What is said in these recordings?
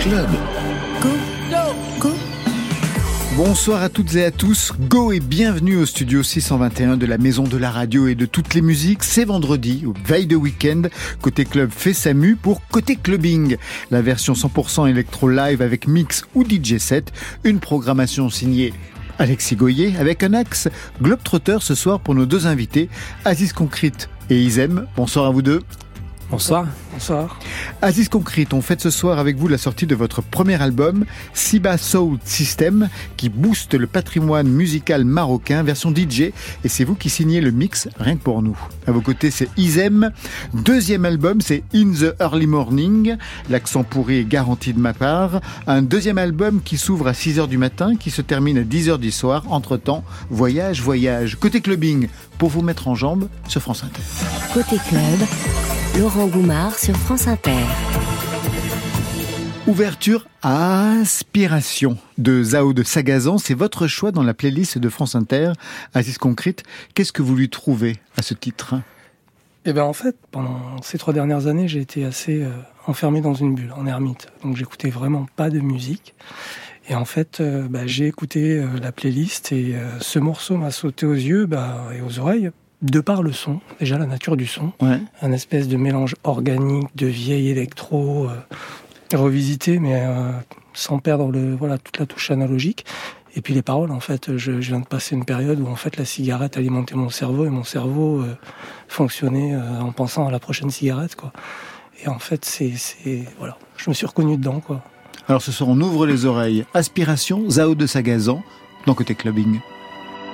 Club. Go. Go. Bonsoir à toutes et à tous. Go et bienvenue au studio 621 de la Maison de la Radio et de toutes les musiques. C'est vendredi, veille de week-end. Côté club fait sa mue pour Côté Clubbing. La version 100% électro live avec mix ou DJ set. Une programmation signée Alexis Goyer avec un axe Globetrotter ce soir pour nos deux invités, Aziz Concrete et Isem. Bonsoir à vous deux. Bonsoir. Bonsoir. Aziz Concrete, on fête ce soir avec vous la sortie de votre premier album, Siba Soul System, qui booste le patrimoine musical marocain, version DJ, et c'est vous qui signez le mix, rien que pour nous. À vos côtés, c'est Isem. Deuxième album, c'est In the Early Morning. L'accent pourri est garanti de ma part. Un deuxième album qui s'ouvre à 6 h du matin, qui se termine à 10 h du soir. Entre-temps, voyage, voyage. Côté clubbing, pour vous mettre en jambe sur France Inter. Côté club, Laurent Goumard sur France Inter. Ouverture à Aspiration de Zao de Sagazan, c'est votre choix dans la playlist de France Inter. Aziz Concrete, qu'est-ce que vous lui trouvez à ce titre? Eh bien en fait, pendant ces trois dernières années, j'ai été assez euh, enfermé dans une bulle, en ermite. Donc j'écoutais vraiment pas de musique. Et en fait, euh, bah, j'ai écouté euh, la playlist et euh, ce morceau m'a sauté aux yeux bah, et aux oreilles de par le son, déjà la nature du son, Ouais. un espèce de mélange organique de vieille électro euh, revisité, mais euh, sans perdre le voilà toute la touche analogique. Et puis les paroles, en fait, je, je viens de passer une période où en fait la cigarette alimentait mon cerveau et mon cerveau euh, fonctionnait en pensant à la prochaine cigarette, quoi. Et en fait, c'est voilà, je me suis reconnu dedans, quoi. Alors ce soir, on ouvre les oreilles. Aspiration, Zao de Sagazan, dans Côté Clubbing.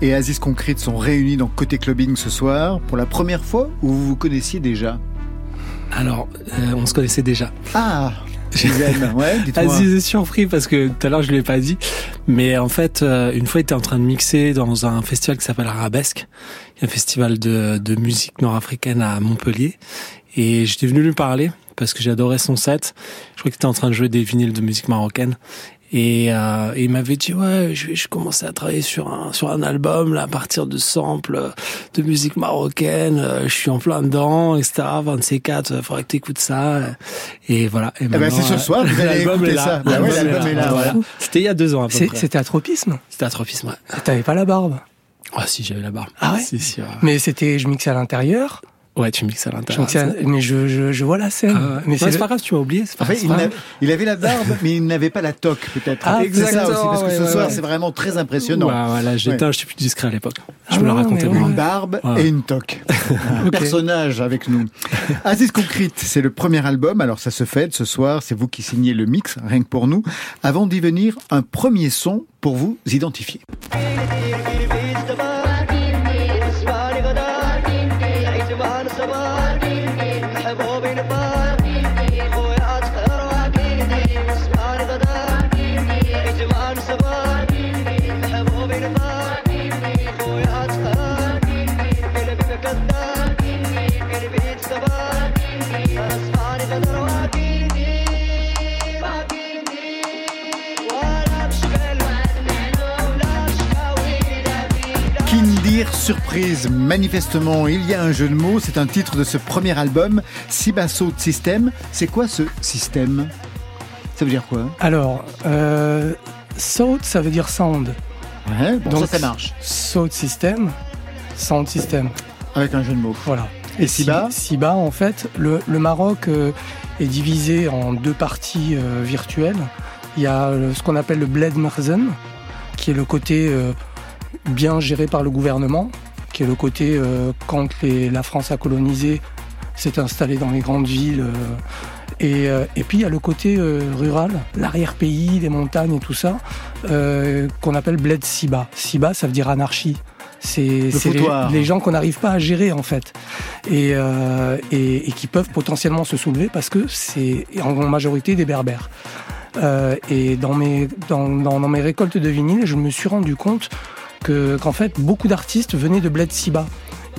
et Aziz Concrete sont réunis dans Côté Clubbing ce soir pour la première fois ou vous vous connaissiez déjà Alors, euh, on se connaissait déjà. Ah Ouais. Aziz est surpris parce que tout à l'heure je ne l'ai pas dit. Mais en fait, euh, une fois, il était en train de mixer dans un festival qui s'appelle Arabesque. Un festival de, de musique nord-africaine à Montpellier. Et j'étais venu lui parler parce que j'adorais son set. Je crois qu'il était en train de jouer des vinyles de musique marocaine. Et, euh, et il m'avait dit ouais, je vais je commençais à travailler sur un sur un album là à partir de samples de musique marocaine. euh, Je suis en plein dedans, etc. 24, il faudrait que t'écoutes ça. Et voilà. Et Eh ben, c'est ce euh, soir, vous allez l'album écouter est là. ça. Bah ouais, l'album est là, Voilà. C'était il y a deux ans à peu près. C'était atropisme. C'était atropisme. Ouais. T'avais pas la barbe? Ah si, j'avais la barbe. Ah ouais? Si si. ouais. Mais c'était, je mixais à l'intérieur. Ouais, tu mixes à Je l'intérieur. mais je, je, je vois la scène. Ah mais c'est le- pas grave, tu m'as oublié. pas En fait, grave, il, avait la barbe, mais il n'avait pas la toque, peut-être. Ah, c'est ça aussi, exactement, parce que ce ouais, soir, ouais. c'est vraiment très impressionnant. Ouais, voilà, j'étais Ouais. un petit peu plus discret à l'époque. Je Ah me le racontais. Une barbe Ouais. et une toque. Un personnage avec nous. Aziz Concrete, c'est le premier album, alors ça se fête ce soir, c'est vous qui signez le mix, rien que pour nous. Avant d'y venir, un premier son pour vous identifier. Surprise, manifestement, il y a un jeu de mots, c'est un titre de ce premier album, Sibasso System. C'est quoi ce système? Ça veut dire quoi? Alors, euh, Sound, ça veut dire sound. Ouais, bon, Donc, ça, ça marche, Sound system, sound system. avec un jeu de mots. Voilà. Et Siba Si- Siba, en fait, le, le Maroc euh, est divisé en deux parties euh, virtuelles. Il y a euh, ce qu'on appelle le Bled Merzen, qui est le côté bien géré par le gouvernement, qui est le côté euh, quand les- la France a colonisé, s'est installée dans les grandes villes. euh, et, euh, et puis il y a le côté rural, l'arrière-pays, les montagnes et tout ça, qu'on appelle Bled Siba. Siba, ça veut dire anarchie. C'est les, gens qu'on n'arrive pas à gérer en fait et, euh, et, et qui peuvent potentiellement se soulever parce que c'est en majorité des berbères. Euh, et dans mes, dans, dans, dans mes récoltes de vinyle, je me suis rendu compte que qu'en fait beaucoup d'artistes venaient de Bled Siba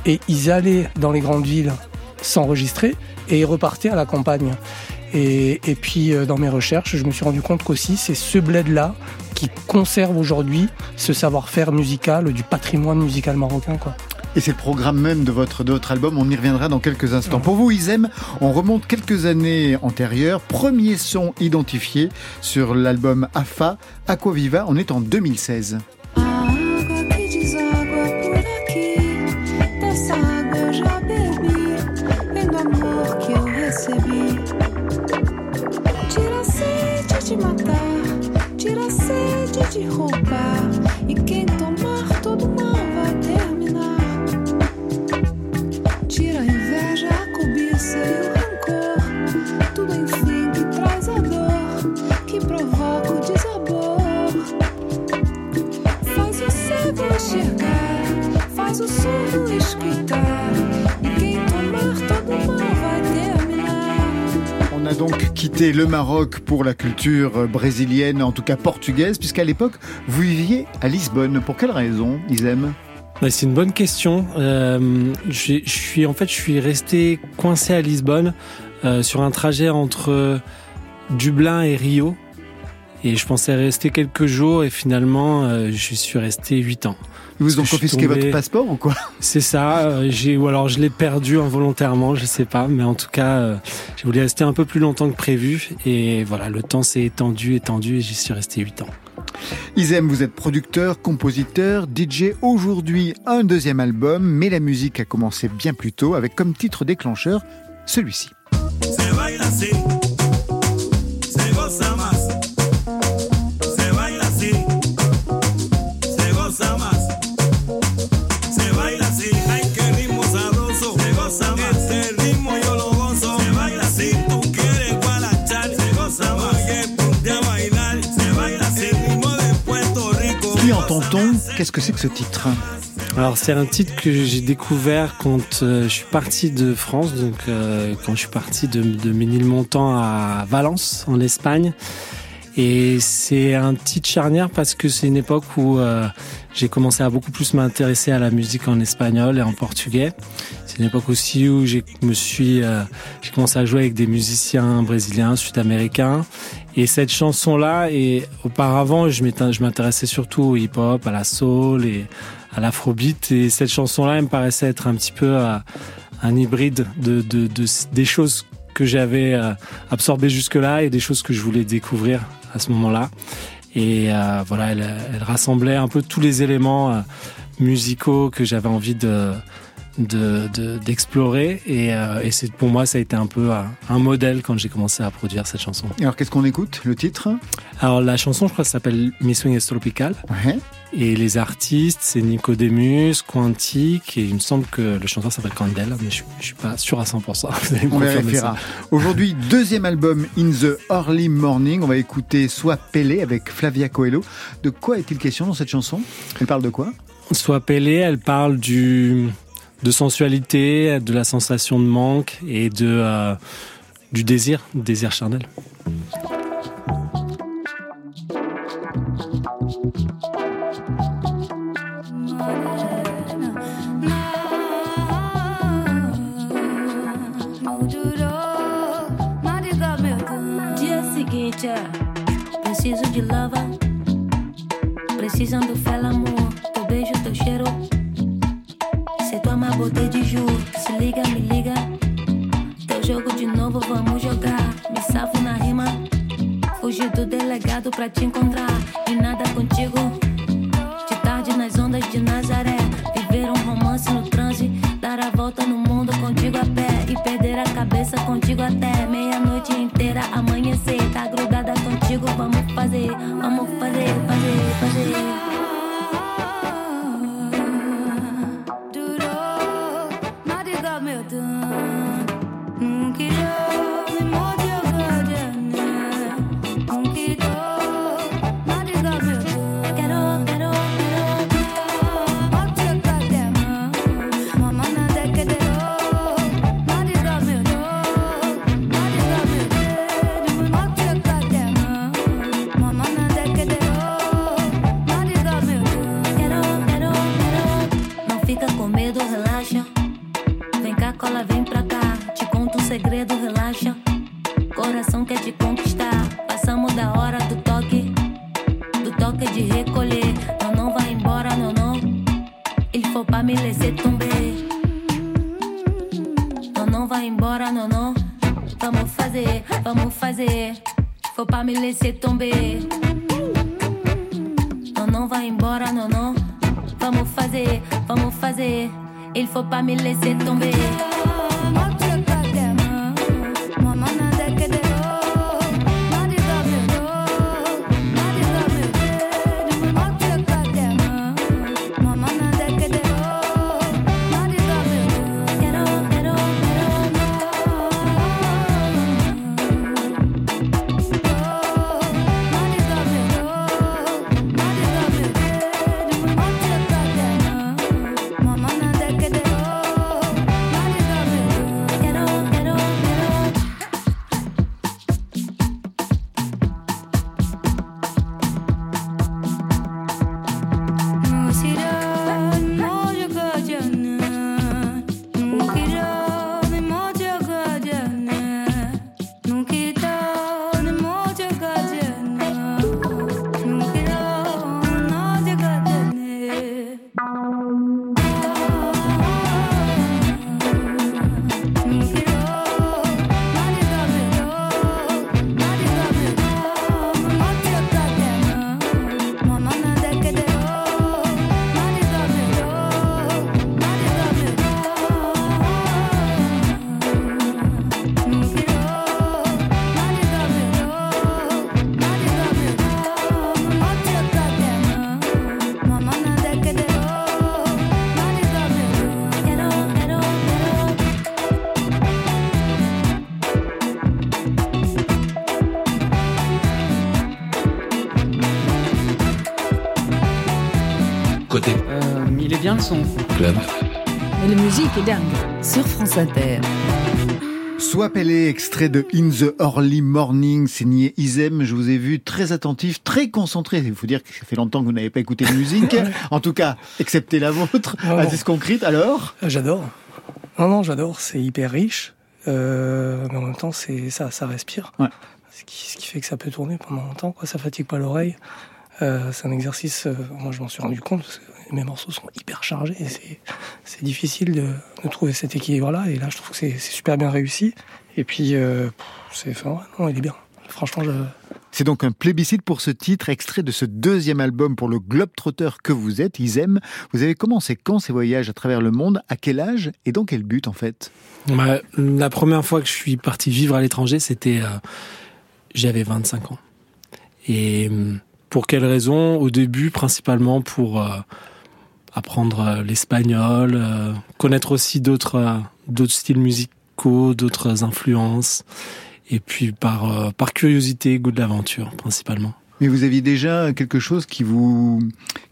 et ils allaient dans les grandes villes s'enregistrer et ils repartaient à la campagne. Et, puis euh, dans mes recherches, je me suis rendu compte qu'aussi c'est ce bled-là qui conserve aujourd'hui ce savoir-faire musical du patrimoine musical marocain. Et c'est le programme même de votre, de votre album, on y reviendra dans quelques instants. Pour vous, Isem, on remonte quelques années antérieures. Premier son identifié sur l'album AFA, Aquaviva, on est en 2016. Roubar, e quem tomar todo mal vai terminar. Tira a inveja, a cobiça e o rancor, tudo enfim que traz a dor, que provoca o desabor. Faz o cego enxergar, faz o surdo escutar. E quem tomar todo mal a donc quitté le Maroc pour la culture brésilienne, en tout cas portugaise, puisqu'à l'époque, vous viviez à Lisbonne. Pour quelle raison, Isem? Ouais, c'est une bonne question. Euh, je suis en fait, je suis resté coincé à Lisbonne euh, sur un trajet entre Dublin et Rio. Et je pensais rester quelques jours et finalement, euh, je suis resté huit ans. Ils vous ont confisqué tombé- votre passeport ou quoi? C'est ça. euh, j'ai ou alors je l'ai perdu involontairement, je sais pas. Mais en tout cas, euh, j'ai voulu rester un peu plus longtemps que prévu. Et voilà, le temps s'est étendu, étendu, et j'y suis resté huit ans. Isem, vous êtes producteur, compositeur, DJ. Aujourd'hui, un deuxième album, mais la musique a commencé bien plus tôt avec comme titre déclencheur celui-ci. Qu'est-ce que c'est que ce titre Alors c'est un titre que j'ai découvert quand euh, je suis parti de France, donc euh, quand je suis parti de, de Ménilmontant à Valence en Espagne. Et c'est un titre charnière parce que c'est une époque où euh, j'ai commencé à beaucoup plus m'intéresser à la musique en espagnol et en portugais. C'est une époque aussi où j'ai me suis euh, j'ai commencé à jouer avec des musiciens brésiliens, sud-américains. Et cette chanson-là, et auparavant, je m'intéressais surtout au hip-hop, à la soul et à l'afrobeat. Et cette chanson-là, elle me paraissait être un petit peu euh, un hybride de, de, de- des choses que j'avais euh, absorbées jusque-là et des choses que je voulais découvrir à ce moment-là. Et euh, voilà, elle, rassemblait un peu tous les éléments musicaux que j'avais envie de de- de- d'explorer et, euh, et c'est pour moi ça a été un peu un, un modèle quand j'ai commencé à produire cette chanson. Alors qu'est-ce qu'on écoute Le titre? Alors la chanson je crois s'appelle Mi Swing es Tropical Ouais. et les artistes c'est Nicodemus, Quantique et il me semble que le chanteur s'appelle Candel mais je, je suis pas sûr à 100%. Vous allez me On confirmer vérifiera. ça. Aujourd'hui, deuxième album In the Early Morning. On va écouter Soit Pelé avec Flavia Coelho. De quoi est-il question dans cette chanson? Elle parle de quoi? Soit Pelé, elle parle du de sensualité, de la sensation de manque et de euh, du désir, désir charnel. De botei de ju Se liga, me liga. Teu jogo de novo, vamos jogar. Me salvo na rima. Fugi do delegado pra te encontrar. E nada contigo Club. Mais la musique est dingue. Sur France Inter. Soit Pelé, extrait de In the Early Morning, signé Isem. Je vous ai vu très attentif, très concentré. Il faut dire que ça fait longtemps que vous n'avez pas écouté de musique. en tout cas, excepté la vôtre. Non, non. Aziz Concrete, alors Euh, J'adore. Non, non, j'adore. C'est hyper riche. Euh, mais en même temps, c'est ça, ça respire. Ouais. Ce, qui, ce qui fait que ça peut tourner pendant longtemps. Quoi. Ça fatigue pas l'oreille. Euh, c'est un exercice. euh, moi, je m'en suis rendu compte parce que mes morceaux sont hyper chargés. Et c'est, difficile de, de trouver cet équilibre-là. Et là, je trouve que c'est, super bien réussi. Et puis, euh, c'est, enfin, ouais, non, il est bien. Franchement, je, C'est donc un plébiscite pour ce titre, extrait de ce deuxième album pour le Globetrotter que vous êtes, Isem. Vous avez commencé quand ces voyages à travers le monde? À quel âge Et dans quel but, en fait? Bah, la première fois que je suis parti vivre à l'étranger, c'était euh, j'avais 25 ans. Et hum, pour quelle raison? Au début, principalement pour euh, apprendre euh, l'espagnol, euh, connaître aussi d'autres euh, d'autres styles musicaux, d'autres influences, et puis par euh, par curiosité, goût de l'aventure, principalement. Mais vous aviez déjà quelque chose qui vous,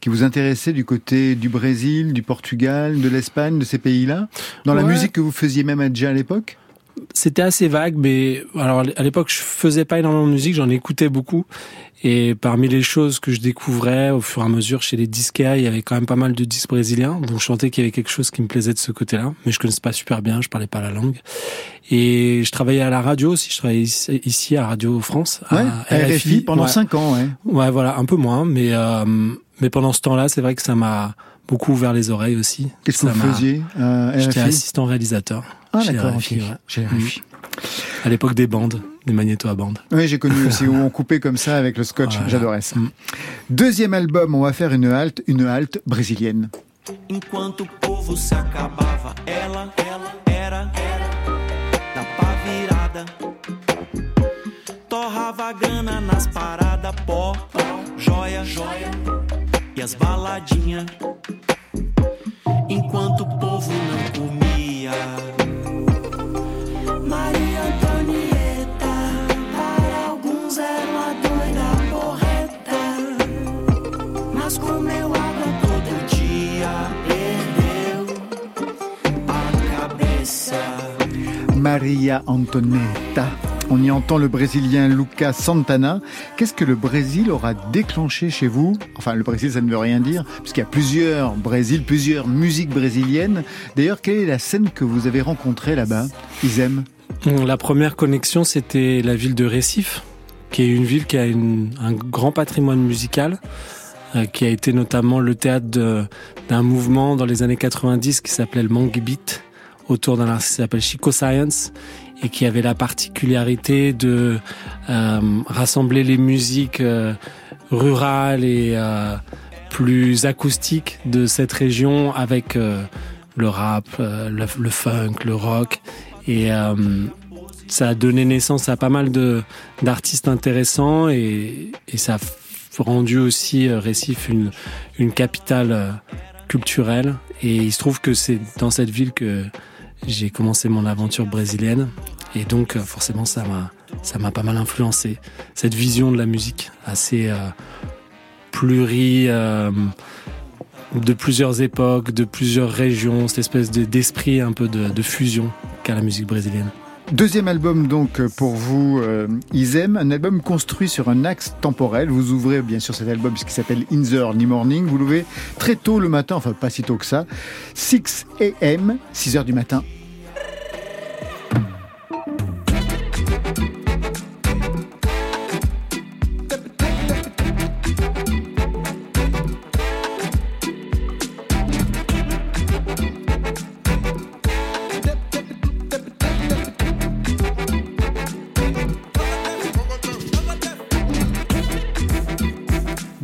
qui vous intéressait du côté du Brésil, du Portugal, de l'Espagne, de ces pays-là? Dans la musique que vous faisiez même à déjà à l'époque? C'était assez vague, mais alors à l'époque je faisais pas énormément de musique, j'en écoutais beaucoup. Et parmi les choses que je découvrais au fur et à mesure chez les disquaires, il y avait quand même pas mal de disques brésiliens. Donc je sentais qu'il y avait quelque chose qui me plaisait de ce côté-là, mais je connaissais pas super bien, je parlais pas la langue. Et je travaillais à la radio aussi, je travaillais ici, à Radio France, Ouais, à RFI, pendant ouais. cinq ans, ouais. Ouais, voilà, un peu moins, mais euh, mais pendant ce temps-là, c'est vrai que ça m'a beaucoup ouvert les oreilles aussi. Qu'est-ce que vous faisiez à J'étais RFI assistant réalisateur. Ah chez d'accord, RFI, ok. ouais. Chez RFI. À l'époque des bandes, des magnétos à bandes. Oui, j'ai connu aussi où on coupait comme ça avec le scotch. Voilà. J'adorais ça. Mm. Deuxième album, on va faire une halte, une halte brésilienne. Enquanto o povo se acabava, ela, ela era, era da pá virada. Torrava grana nas paradas, pó, pó, joia, joia e as baladinhas. Enquanto o povo não comia. Maria Antonieta. On y entend le Brésilien Lucas Santana. Qu'est-ce que le Brésil aura déclenché chez vous? Enfin, le Brésil, ça ne veut rien dire, puisqu'il y a plusieurs Brésil, plusieurs musiques brésiliennes. D'ailleurs, quelle est la scène que vous avez rencontrée là-bas? Isem? La première connexion, c'était la ville de Recife, qui est une ville qui a un grand patrimoine musical, euh, qui a été notamment le théâtre d'un mouvement dans les années 90 qui s'appelait le Mangue Beat, autour d'un artiste qui s'appelle Chico Science, et qui avait la particularité de euh, rassembler les musiques euh, rurales et euh, plus acoustiques de cette région avec le rap, le, funk, le rock. Et ça a donné naissance à pas mal de d'artistes intéressants et, et ça a rendu aussi Recife une, une capitale culturelle. Et il se trouve que c'est dans cette ville que j'ai commencé mon aventure brésilienne. Et donc, euh, forcément, ça m'a, ça m'a pas mal influencé. Cette vision de la musique assez euh, pluri, euh, de plusieurs époques, de plusieurs régions, cette espèce de- d'esprit un peu de, de fusion qu'a la musique brésilienne. Deuxième album donc pour vous, euh, Isem, un album construit sur un axe temporel. Vous ouvrez bien sûr cet album qui s'appelle In the Early Morning. Vous l'ouvrez très tôt le matin, enfin pas si tôt que ça. 6 a.m., 6 heures du matin.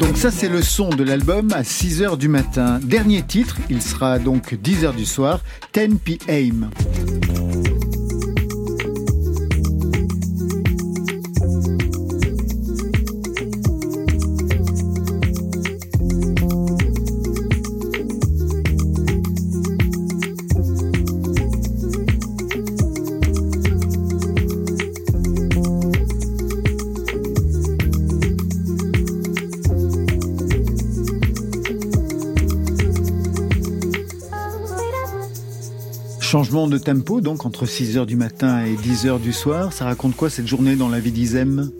Donc ça c'est le son de l'album à 6 heures du matin. Dernier titre, il sera donc 10 heures du soir, 10 p.m. Changement de tempo, donc entre 6h du matin et 10h du soir. Ça raconte quoi cette journée dans la vie d'Isem?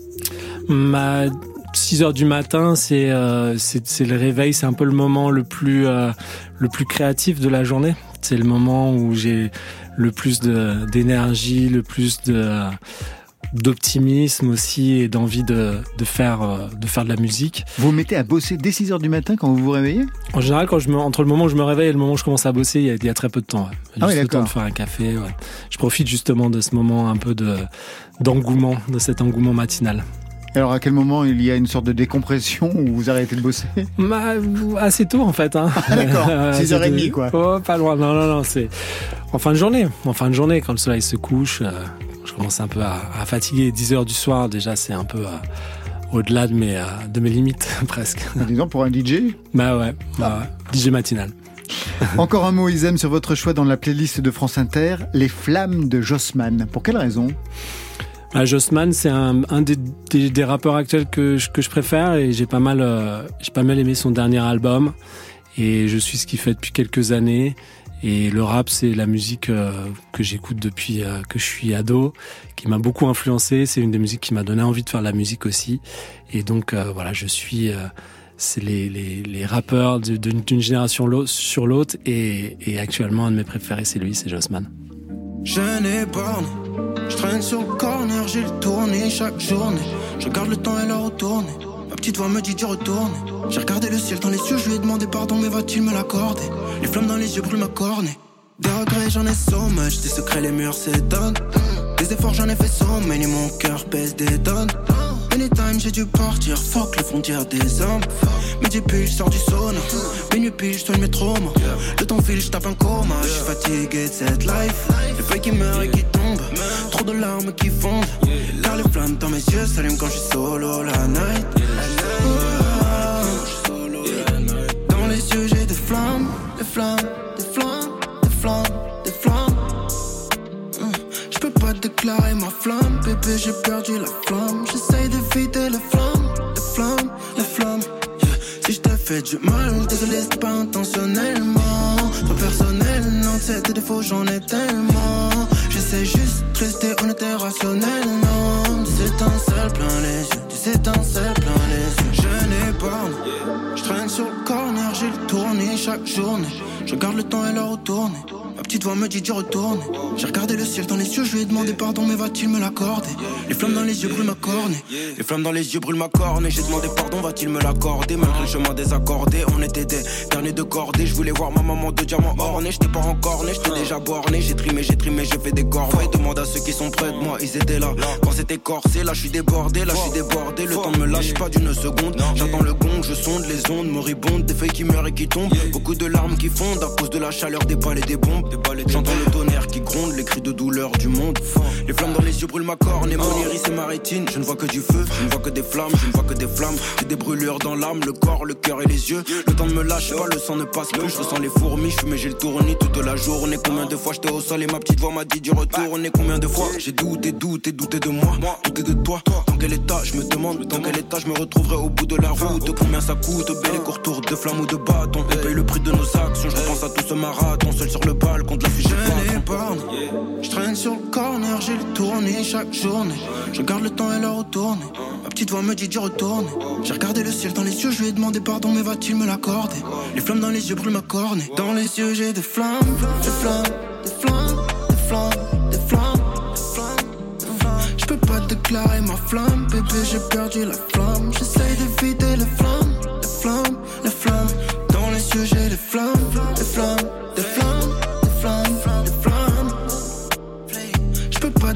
Ma 6 heures du matin, c'est euh, c'est c'est le réveil, c'est un peu le moment le plus euh, le plus créatif de la journée. C'est le moment où j'ai le plus d'énergie, le plus de d'optimisme aussi et d'envie de de faire euh, de faire de la musique. Vous vous mettez à bosser dès 6h du matin quand vous vous réveillez? En général, quand je me entre le moment où je me réveille et le moment où je commence à bosser, il y a, il y a très peu de temps. ouais. Juste Ah oui, le temps de faire un café. ouais. Je profite justement de ce moment un peu de d'engouement, de cet engouement matinal. Alors à quel moment il y a une sorte de décompression où vous arrêtez de bosser? Bah, assez tôt en fait. Hein. Ah, d'accord. Assez 6h30, tôt. quoi. Oh, pas loin. Non, non, non. C'est en fin de journée. En fin de journée, quand le soleil se couche, euh, je commence un peu à, à fatiguer. 10 heures du soir, déjà, c'est un peu euh, au-delà de mes, euh, de mes limites presque. Disons pour un DJ Bah ouais. Bah, ouais. DJ matinal. Encore un mot Isem sur votre choix dans la playlist de France Inter, Les Flammes de Jossman. Pour quelle raison? Bah, Jossman, c'est un, un des, des, des rappeurs actuels que je, que je préfère et j'ai pas mal, euh, j'ai pas mal aimé son dernier album et je suis ce qu'il fait depuis quelques années. Et le rap, c'est la musique euh, que j'écoute depuis euh, que je suis ado, qui m'a beaucoup influencé. C'est une des musiques qui m'a donné envie de faire de la musique aussi. Et donc euh, voilà, je suis, c'est les, les, les rappeurs d'une génération sur l'autre. Et, actuellement, un de mes préférés, c'est lui, c'est Jossman. Je n'ai. Je traîne sur le corner, j'ai le tourné chaque journée. Je regarde le temps et retourner. Petite voix me dit d'y retourner. J'ai regardé le ciel dans les yeux, je lui ai demandé pardon, mais va-t-il me l'accorder? Les flammes dans les yeux brûlent ma cornée. Des regrets, j'en ai so much. Des secrets, les murs s'étonnent. Des efforts, j'en ai fait so many. Mon cœur pèse des tonnes. Anytime, j'ai dû partir. Fuck les frontières des hommes. Midi pile, sors du sauna. Minuit pile, je mes traumas. Le temps file, je tape un coma. Je suis fatigué de cette life. Les feuilles qui meurent et qui tombent. Trop de larmes qui fondent. Car les flammes dans mes yeux s'allument quand je suis solo la night. Flammes. Des flammes, des flammes, des flammes. Hum, Je peux pas déclarer ma flamme, bébé, j'ai perdu la flamme. J'essaye d'éviter les flammes, les flammes, les flammes. Yeah. Si je t'ai fait du mal, désolé, c'était pas intentionnellement. Pas personnel, non, c'est des défauts, j'en ai tellement. J'essaie juste de rester honnête et rationnel, non. Des étincelles plein les yeux, des étincelles plein les yeux. Je pas, je traîne sur le corner, j'ai le tourné chaque journée. Je regarde le temps et l'heure retourner. Ma petite voix me dit d'y retourner. J'ai regardé le ciel dans les yeux, je lui ai demandé pardon, mais va-t-il me l'accorder? Les flammes dans les yeux brûlent ma cornée. Les flammes dans les yeux brûlent ma cornée. J'ai demandé pardon, va-t-il me l'accorder? Malgré le chemin désaccordé, on était des derniers de cordée. Je voulais voir ma maman de diamant orné. J'étais pas encore né, j'étais déjà borné. J'ai trimé, j'ai trimé, j'ai fait des corvées. Demande à ceux qui sont près de moi, ils étaient là. Quand c'était corsé, là je suis débordé, là je suis débordé. Le temps me lâche pas d'une seconde. J'entends le gong, je sonde les ondes moribondes. Des feuilles qui meurent et qui tombent. Beaucoup de larmes qui fondent à cause de la chaleur des balles et des bombes. J'entends le tonnerre qui gronde, les cris de douleur du monde. Les flammes dans les yeux brûlent ma corne et mon iris et ma rétine. Je ne vois que du feu, je ne vois que des flammes, je ne vois que des flammes. J'ai des brûlures dans l'âme, le corps, le cœur et les yeux. Le temps ne me lâche pas, le sang ne passe plus. Je ressens les fourmis, je fumais, j'ai le tournis toute la journée. Combien de fois j'étais au sol et ma petite voix m'a dit d'y retourner. Combien de fois j'ai douté, douté, douté de moi, douté de toi. Dans quel état je me demande, dans quel état je me retrouverai au bout de la route? Combien ça coûte, bel et court tour de flammes ou de bâton? On paye le prix de nos actions, je repense à tout ce marathon, seul sur le balcon de la. Je n'ai pas, je traîne sur le corner, j'ai le tourné chaque journée. Je regarde le temps et l'heure retourner. Ma petite voix me dit d'y retourner. J'ai regardé le ciel dans les yeux, je lui ai demandé pardon, mais va-t-il me l'accorder? Les flammes dans les yeux brûlent ma cornée. Dans les yeux, j'ai des flammes, des flammes, des flammes, des flammes, des flammes. Je peux pas déclarer ma flamme, bébé, j'ai perdu la flamme. J'essaye d'éviter les flammes, les flammes, les flammes. Dans les yeux, j'ai des flammes, des flammes, des flammes,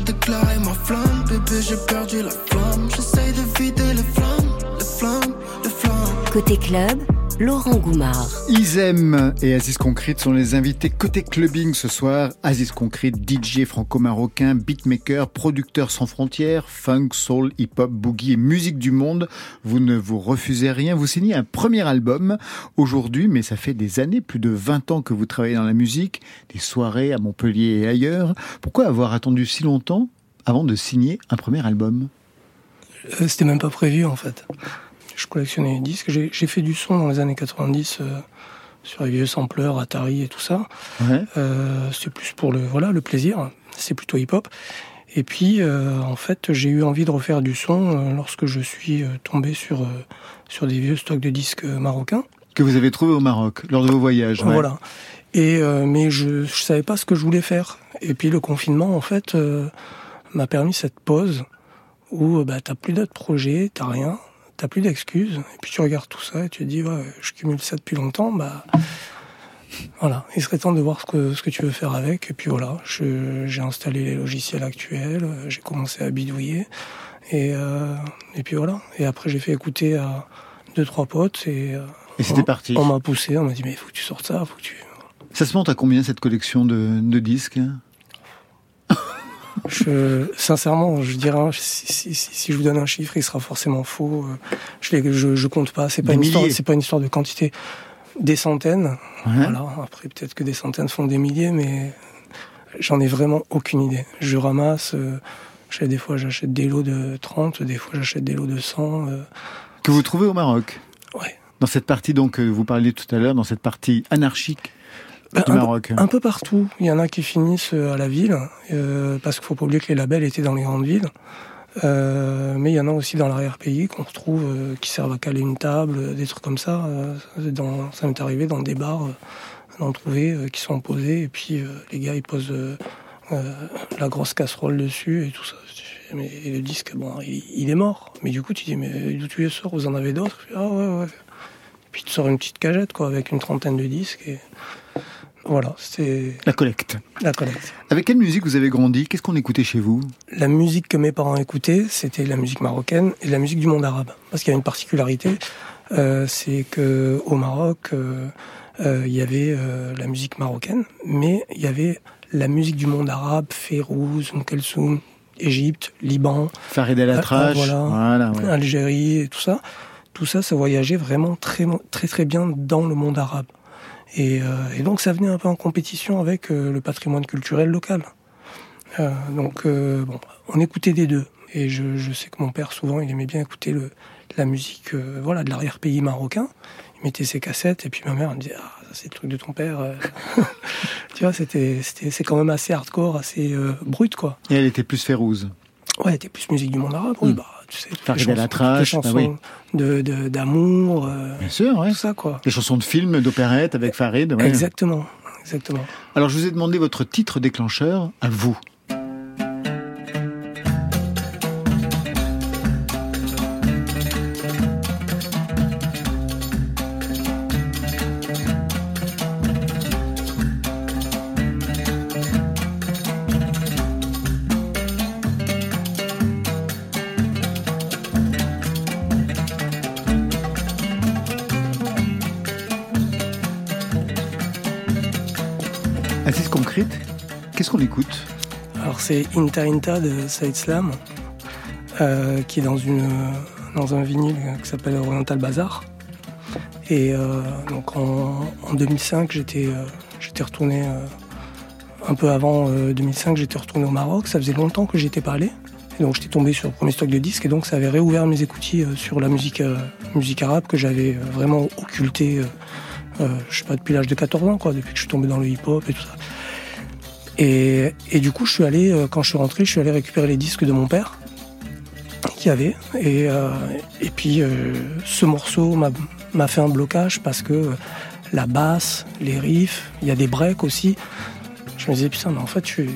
Déclarer ma flamme, bébé, j'ai perdu la flamme. J'essaye d'éviter les flammes, les flammes, les flammes. Côté club, Laurent Goumard. Isem et Aziz Concrete sont les invités côté clubbing ce soir. Aziz Concrete, DJ franco-marocain, beatmaker, producteur sans frontières, funk, soul, hip-hop, boogie et musique du monde. Vous ne vous refusez rien. Vous signez un premier album aujourd'hui, mais ça fait des années, plus de 20 ans que vous travaillez dans la musique, des soirées à Montpellier et ailleurs. Pourquoi avoir attendu si longtemps avant de signer un premier album? Euh, C'était même pas prévu en fait. Je collectionnais les disques. J'ai fait du son dans les années 90 euh, sur les vieux sampleurs Atari et tout ça. Ouais. Euh, c'est plus pour le voilà le plaisir. C'est plutôt hip-hop. Et puis euh, en fait j'ai eu envie de refaire du son lorsque je suis tombé sur sur des vieux stocks de disques marocains. Que vous avez trouvé au Maroc lors de vos voyages. ouais. Voilà. Et mais je je savais pas ce que je voulais faire. Et puis le confinement en fait m'a permis cette pause où bah t'as plus d'autres projets, t'as rien, t'as plus d'excuses. Et puis tu regardes tout ça et tu te dis ouais je cumule ça depuis longtemps bah voilà il serait temps de voir ce que ce que tu veux faire avec. Et puis voilà j'ai installé les logiciels actuels, j'ai commencé à bidouiller et euh, et puis voilà. Et après j'ai fait écouter à deux trois potes et euh, Et c'était parti. On m'a poussé, on m'a dit mais il faut que tu sortes ça, faut que tu Ça se monte à combien cette collection de, de disques? Je, sincèrement, je dirais, hein, si, si, si, si je vous donne un chiffre, il sera forcément faux. Euh, Je, les, je, je compte pas. C'est pas Des une histoire. C'est pas une histoire de quantité. Des centaines. Ouais. Voilà. Après, peut-être que des centaines font des milliers, mais j'en ai vraiment aucune idée. Je ramasse. euh, des fois, j'achète des lots de 30, des fois, j'achète des lots de 100. euh, Que vous trouvez au Maroc? Ouais. Dans cette partie, donc, que vous parliez tout à l'heure, dans cette partie anarchique Du un peu- Maroc. Un peu partout. Il y en a qui finissent euh, à la ville, euh, parce qu'il faut pas oublier que les labels étaient dans les grandes villes. Euh, mais il y en a aussi dans l'arrière-pays qu'on retrouve, euh, qui servent à caler une table, euh, des trucs comme ça. euh, dans, ça m'est arrivé dans des bars euh, d'en trouver euh, qui sont posés, et puis euh, les gars ils posent la grosse casserole dessus et tout ça. Et le disque, bon, il, il est mort. Mais du coup, tu dis, mais d'où tu es sors Vous en avez d'autres? Ah ouais, ouais. Puis tu sors une petite cagette, quoi, avec une trentaine de disques. Et voilà, c'était La collecte. la collecte. Avec quelle musique vous avez grandi? Qu'est-ce qu'on écoutait chez vous? La musique que mes parents écoutaient, c'était la musique marocaine et la musique du monde arabe. Parce qu'il y a une particularité, euh, c'est que au Maroc, euh, euh, il y avait euh, la musique marocaine, mais il y avait la musique du monde arabe, Férouz, Kulthum, Égypte, Liban, Farid El Atrache. Voilà. voilà ouais. Algérie et tout ça. Tout ça, ça voyageait vraiment très très très bien dans le monde arabe. Et, euh, et donc ça venait un peu en compétition avec euh, le patrimoine culturel local. Euh, donc euh, bon, on écoutait des deux. Et je, je sais que mon père souvent il aimait bien écouter le, la musique euh, voilà de l'arrière-pays marocain. Il mettait ses cassettes et puis ma mère elle me disait ah ça c'est le truc de ton père. tu vois c'était c'était c'est quand même assez hardcore, assez euh, brut quoi. Et elle était plus férouse. Ouais, t'es plus musique du monde arabe. Oui, bah, tu sais, Farid chansons, El Atrache, toutes les bah chansons de, d'amour, euh, Bien sûr, ouais. tout ça, quoi. Les chansons de films, d'opérette avec Farid. ouais. Exactement, exactement. Alors, je vous ai demandé votre titre déclencheur à vous. Qu'est-ce qu'on écoute Alors, c'est Inta Inta de Saïd Slam, euh, qui est dans, un vinyle qui s'appelle Oriental Bazar. Et euh, donc, en, en 2005, j'étais euh, j'étais retourné, un peu avant euh, 2005, j'étais retourné au Maroc. Ça faisait longtemps que j'étais pas allé. Donc, j'étais tombé sur le premier stock de disques, et donc, ça avait réouvert mes écoutilles sur la musique, arabe que j'avais vraiment occultée. euh, je sais pas, depuis l'âge de 14 ans, quoi, depuis que je suis tombé dans le hip-hop et tout ça. Et, du coup, je suis allé, euh, quand je suis rentré, je suis allé récupérer les disques de mon père, qui avait. Et, euh, et puis, euh, ce morceau m'a fait un blocage parce que la basse, les riffs, il y a des breaks aussi. Je me disais, putain, mais en fait, tu,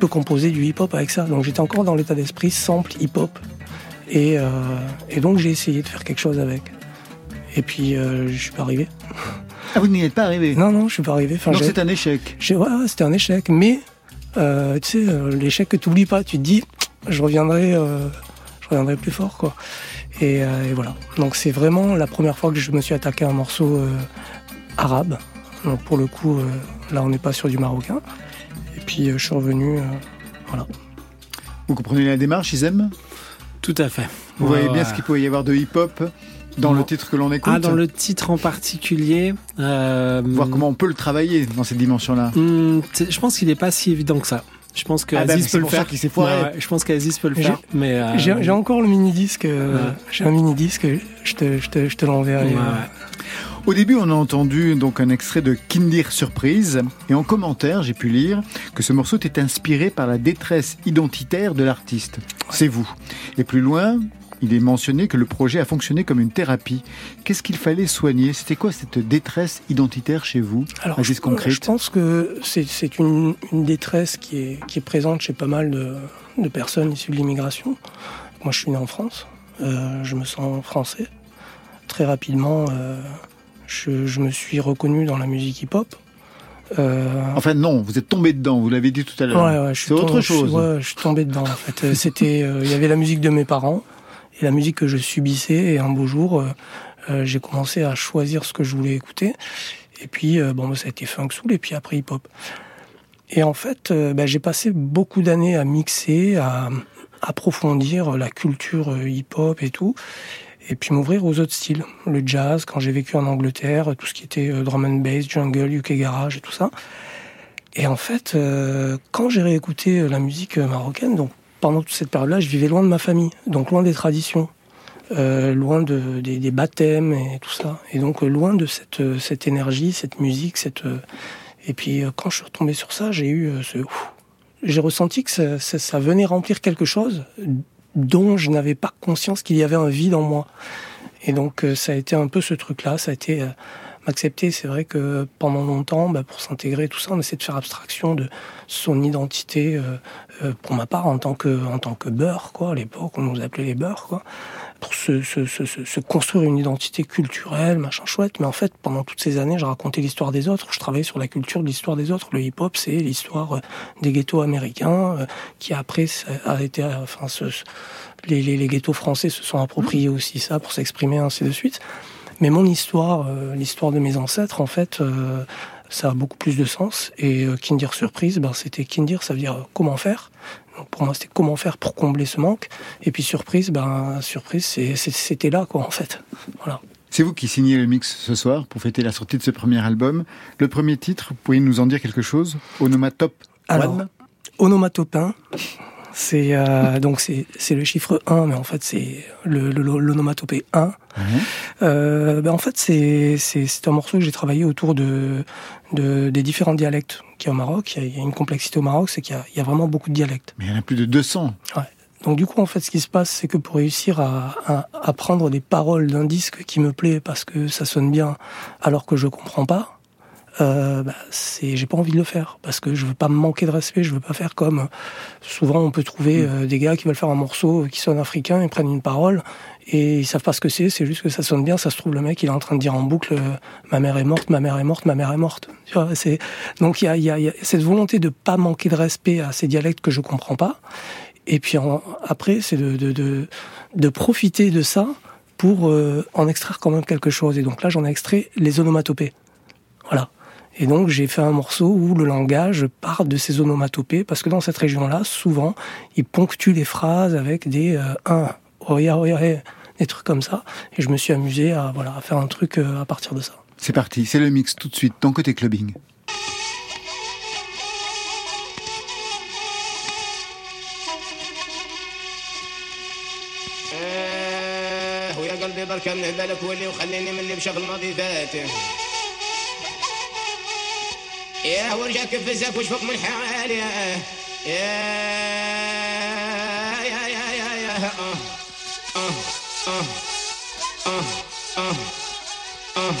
peux composer du hip-hop avec ça. Donc, j'étais encore dans l'état d'esprit sample hip-hop. Et, et donc, j'ai essayé de faire quelque chose avec. Et puis, je suis pas arrivé. Ah, vous n'y êtes pas arrivé Non, non, je suis pas arrivé. Enfin, Donc c'est un échec. j'ai- ouais, ouais, c'était un échec. Mais, euh, tu sais, euh, l'échec que tu oublies pas, tu te dis, je reviendrai, euh, je reviendrai plus fort, quoi. Et, euh, et voilà. Donc, c'est vraiment la première fois que je me suis attaqué à un morceau euh, arabe. Donc, pour le coup, euh, là, on n'est pas sur du marocain. Et puis, euh, je suis revenu, euh, voilà. Vous comprenez la démarche, ils aiment? Tout à fait. Vous Ouais, voyez bien ce qu'il peut y avoir de hip-hop? Dans le titre que l'on écoute Ah, dans le titre en particulier. euh, Voir comment on peut le travailler dans cette dimension-là. Hmm, je pense qu'il n'est pas si évident que ça. Je pense que Ah bah, Aziz mais c'est peut le faire. s'est foiré. Ouais, ouais, je pense qu'Aziz peut le faire. Mais euh, J'ai encore le mini-disque. euh, Ouais. J'ai un mini-disque. Je te, je te, je te l'enverrai. euh. Au début, on a entendu donc un extrait de Kindir Surprise, et en commentaire, j'ai pu lire que ce morceau était inspiré par la détresse identitaire de l'artiste. C'est vous. Et plus loin, il est mentionné que le projet a fonctionné comme une thérapie. Qu'est-ce qu'il fallait soigner? C'était quoi cette détresse identitaire chez vous? Alors, je, je pense que c'est une, une détresse qui est, qui est présente chez pas mal de, de personnes issues de l'immigration. Moi, je suis né en France. Euh, je me sens français. Très rapidement, euh, je, je me suis reconnu dans la musique hip-hop. Euh, Enfin non, vous êtes tombé dedans, vous l'avez dit tout à l'heure. Ouais, je C'est autre je chose. ouais, je suis tombé dedans. En fait, c'était, il y avait la musique de mes parents et la musique que je subissais. Et un beau jour, euh, euh, j'ai commencé à choisir ce que je voulais écouter. Et puis, euh, bon, bah, ça a été funk soul et puis après hip hop. Et en fait, bah, j'ai passé beaucoup d'années à mixer, à approfondir la culture hip-hop et tout, et puis m'ouvrir aux autres styles. Le jazz, quand j'ai vécu en Angleterre, tout ce qui était drum and bass, jungle, UK garage et tout ça. Et en fait, quand j'ai réécouté la musique marocaine, donc pendant toute cette période-là, je vivais loin de ma famille, donc loin des traditions, euh, loin de, des, baptêmes et tout ça, et donc euh, loin de cette, euh, cette énergie, cette musique, cette et puis quand je suis retombé sur ça, j'ai eu ce, j'ai ressenti que ça, ça, venait remplir quelque chose dont je n'avais pas conscience qu'il y avait un vide en moi. Et donc ça a été un peu ce truc-là, ça a été m'accepter. C'est vrai que pendant longtemps, bah, pour s'intégrer, tout ça, on essaie de faire abstraction de son identité. euh, euh, pour ma part, en tant que en tant que beurre, quoi, à l'époque, on nous appelait les beurs, quoi, pour se, se, se, se- construire une identité culturelle, machin chouette. Mais en fait, pendant toutes ces années, je racontais l'histoire des autres. Je travaillais sur la culture de l'histoire des autres. Le hip-hop, c'est l'histoire euh, des ghettos américains, euh, qui après a été, euh, enfin, les, les, les ghettos français se sont appropriés aussi ça pour s'exprimer ainsi de suite. Mais mon histoire, euh, l'histoire de mes ancêtres, en fait, euh, ça a beaucoup plus de sens. Et euh, Kindir Surprise, ben, c'était Kindir, ça veut dire comment faire. Donc pour moi, c'était comment faire pour combler ce manque. Et puis Surprise, ben, Surprise, c'était là, quoi, en fait. Voilà. C'est vous qui signez le mix ce soir pour fêter la sortie de ce premier album. Le premier titre, vous pouvez nous en dire quelque chose? Onomatop Alors, One onomatopin, c'est euh, donc c'est c'est le chiffre 1, mais en fait c'est le le- l'onomatopée 1. Euh, ben en fait, c'est c'est c'est un morceau que j'ai travaillé autour de, de des différents dialectes qu'il y a au Maroc. Il y a, il y a une complexité au Maroc, c'est qu'il y a, il y a vraiment beaucoup de dialectes. Mais il y en a plus de 200. Ouais. Donc du coup, en fait, ce qui se passe, c'est que pour réussir à, à, à prendre des paroles d'un disque qui me plaît parce que ça sonne bien, alors que je comprends pas, euh, bah, c'est, j'ai pas envie de le faire parce que je veux pas me manquer de respect. Je veux pas faire comme euh, souvent on peut trouver euh, des gars qui veulent faire un morceau qui sonne africain, ils prennent une parole et ils savent pas ce que c'est. C'est juste que ça sonne bien. Ça se trouve le mec il est en train de dire en boucle euh, ma mère est morte, ma mère est morte, ma mère est morte. Tu vois, c'est donc il y a, y, a, y a cette volonté de pas manquer de respect à ces dialectes que je comprends pas. Et puis en- après, c'est de, de, de, de profiter de ça pour euh, en extraire quand même quelque chose. Et donc là, j'en ai extrait les onomatopées. Voilà. Et donc j'ai fait un morceau où le langage part de ces onomatopées, parce que dans cette région-là, souvent, ils ponctuent les phrases avec des euh, un, oya, oya, eh, des trucs comme ça. Et je me suis amusé à, voilà, à faire un truc euh, à partir de ça. C'est parti, c'est le mix tout de suite, dans Côté Clubbing. آه ويا قلبي بركة من بالك ولي وخليني من اللي بشغل ماضي فاتي يا ورجاك بزاك وشفق من حال يا يا يا يا يا آه. آه. آه. آه. آه. آه.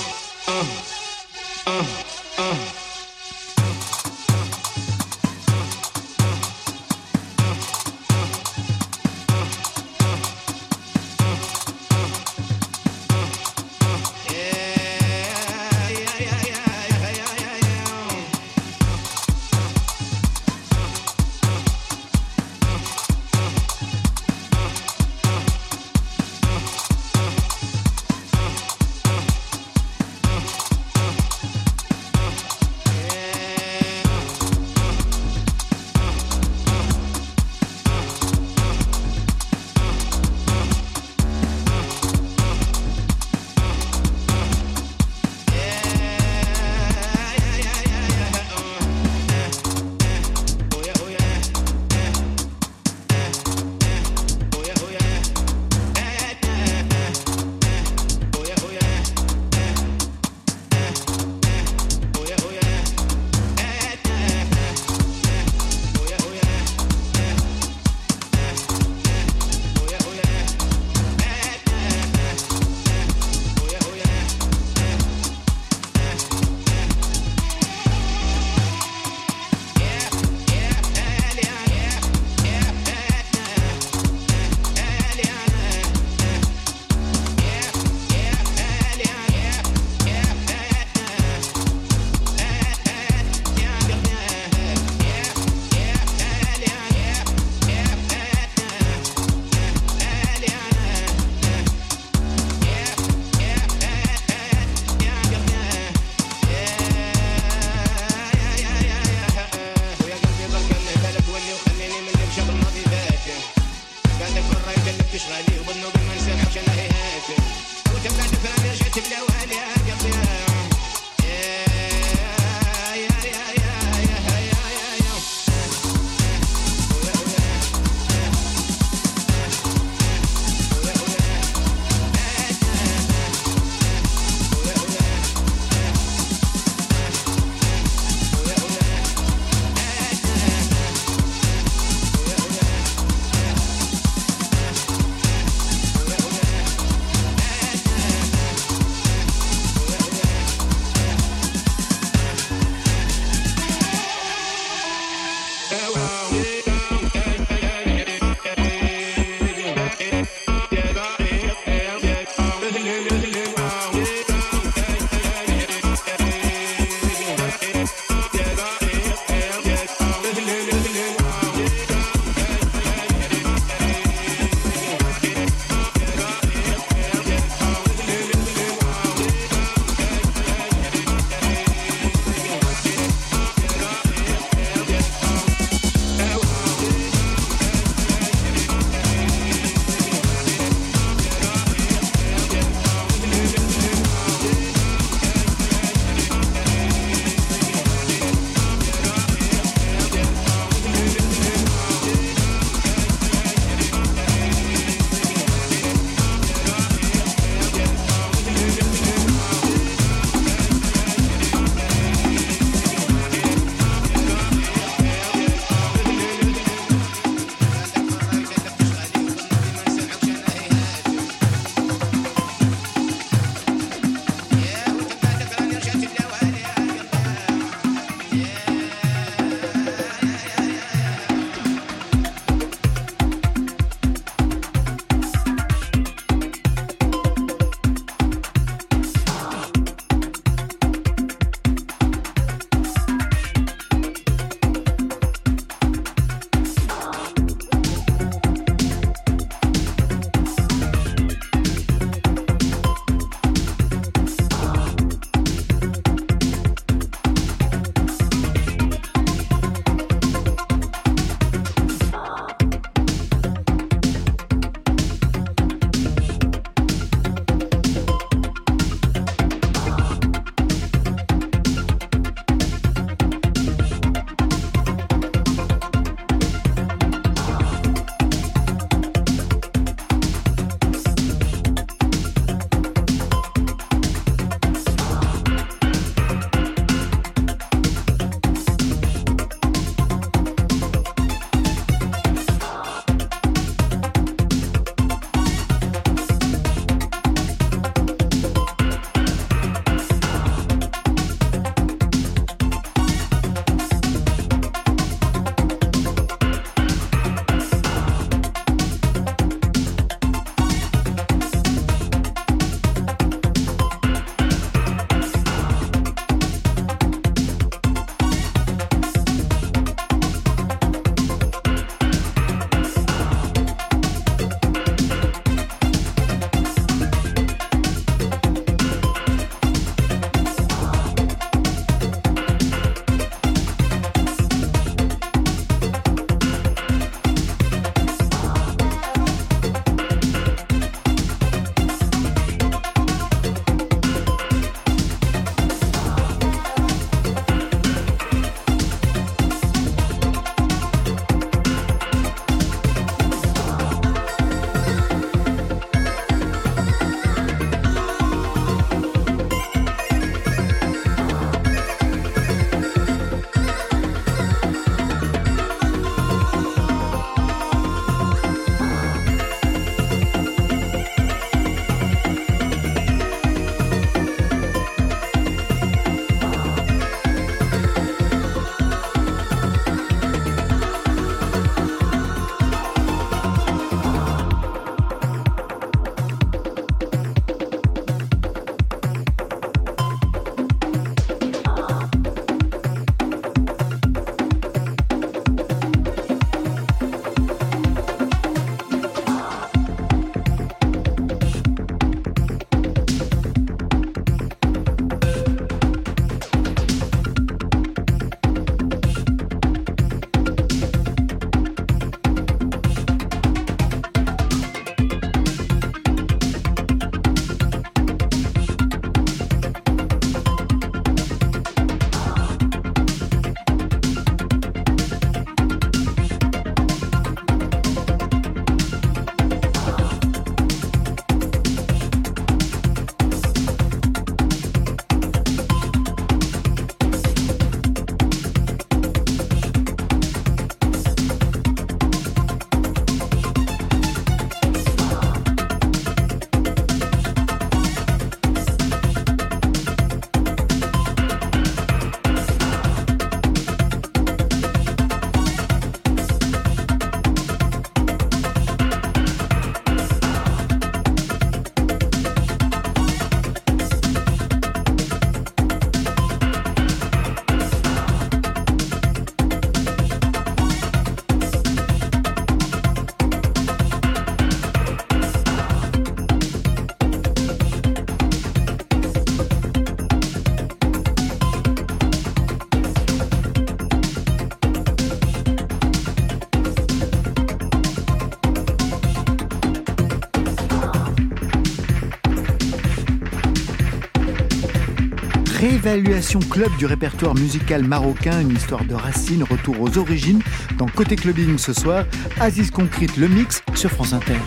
L'évaluation club du répertoire musical marocain, une histoire de racines, retour aux origines. Dans Côté Clubbing ce soir, Aziz Concrete, le mix sur France Inter.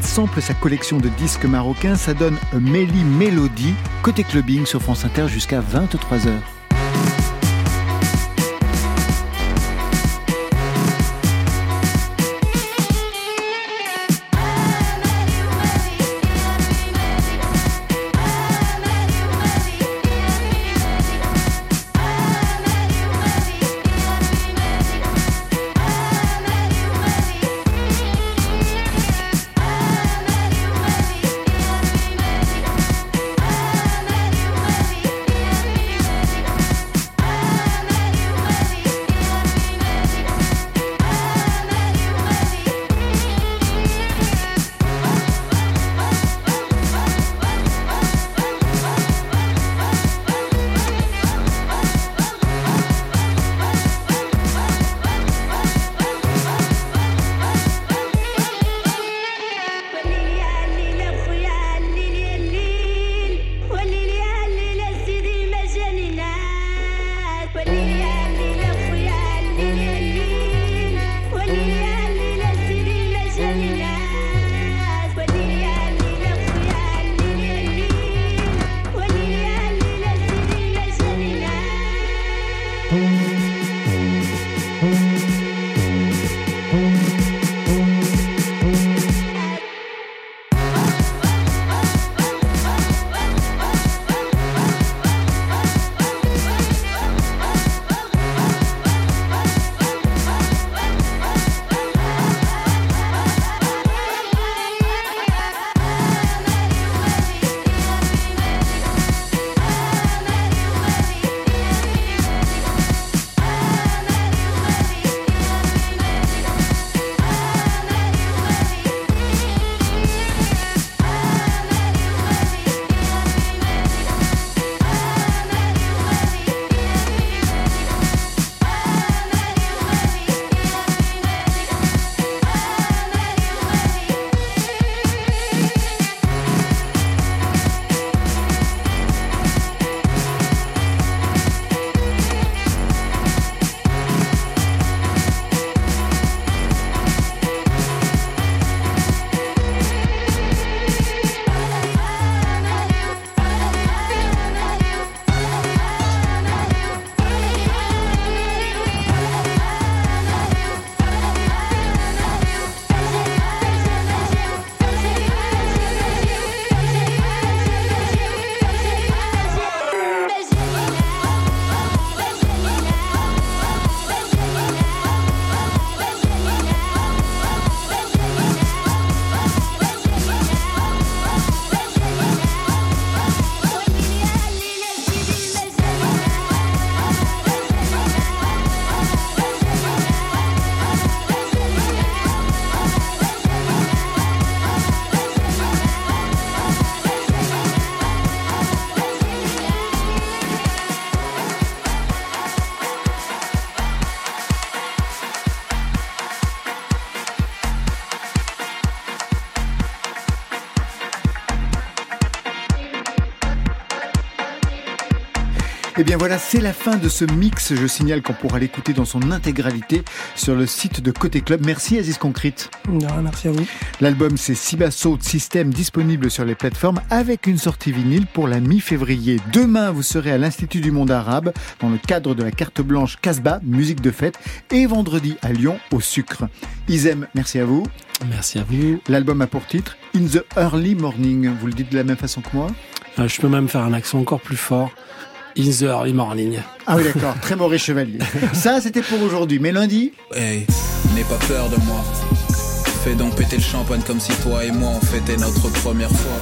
Sample sa collection de disques marocains, ça donne A Méli Mélodie, côté clubbing sur France Inter jusqu'à 23h. Bien voilà, c'est la fin de ce mix. Je signale qu'on pourra l'écouter dans son intégralité sur le site de Côté Club. Merci Aziz Concrete. Rien, merci à vous. L'album c'est Siba Soul System disponible sur les plateformes avec une sortie vinyle pour la mi-février. Demain, vous serez à l'Institut du monde arabe dans le cadre de la carte blanche Casbah, musique de fête, et vendredi à Lyon au Sucre. Isem, merci à vous. Merci à vous. L'album a pour titre In the Early Morning. Vous le dites de la même façon que moi? Euh, Je peux même faire un accent encore plus fort. In the early morning. Ah oui, d'accord. Très mauvais chevalier. Ça, c'était pour aujourd'hui. Mais lundi, Hey, n'aie pas peur de moi. Fais donc péter le champagne comme si toi et moi on fêtait notre première fois.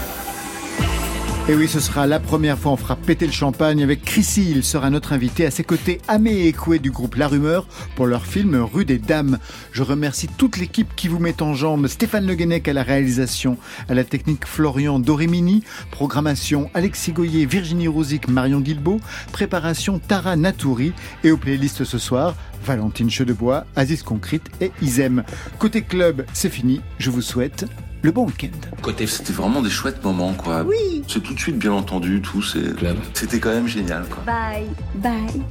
Et oui, ce sera la première fois, on fera péter le champagne avec Chrissy. Il sera notre invité. À ses côtés, Amé et Koué du groupe La Rumeur pour leur film Rue des Dames. Je remercie toute l'équipe qui vous met en jambe. Stéphane Le Guenec à la réalisation, à la technique Florian Dorimini, programmation Alexis Goyer, Virginie Rosic, Marion Guilbeault, préparation Tara Natouri et aux playlists ce soir, Valentine Chedebois, Aziz Concrete et Isem. Côté club, c'est fini. Je vous souhaite le bon week-end. Côté, c'était vraiment des chouettes moments, quoi. Oui. C'est tout de suite bien entendu, tout. c'est- C'était quand même génial, quoi. Bye. Bye.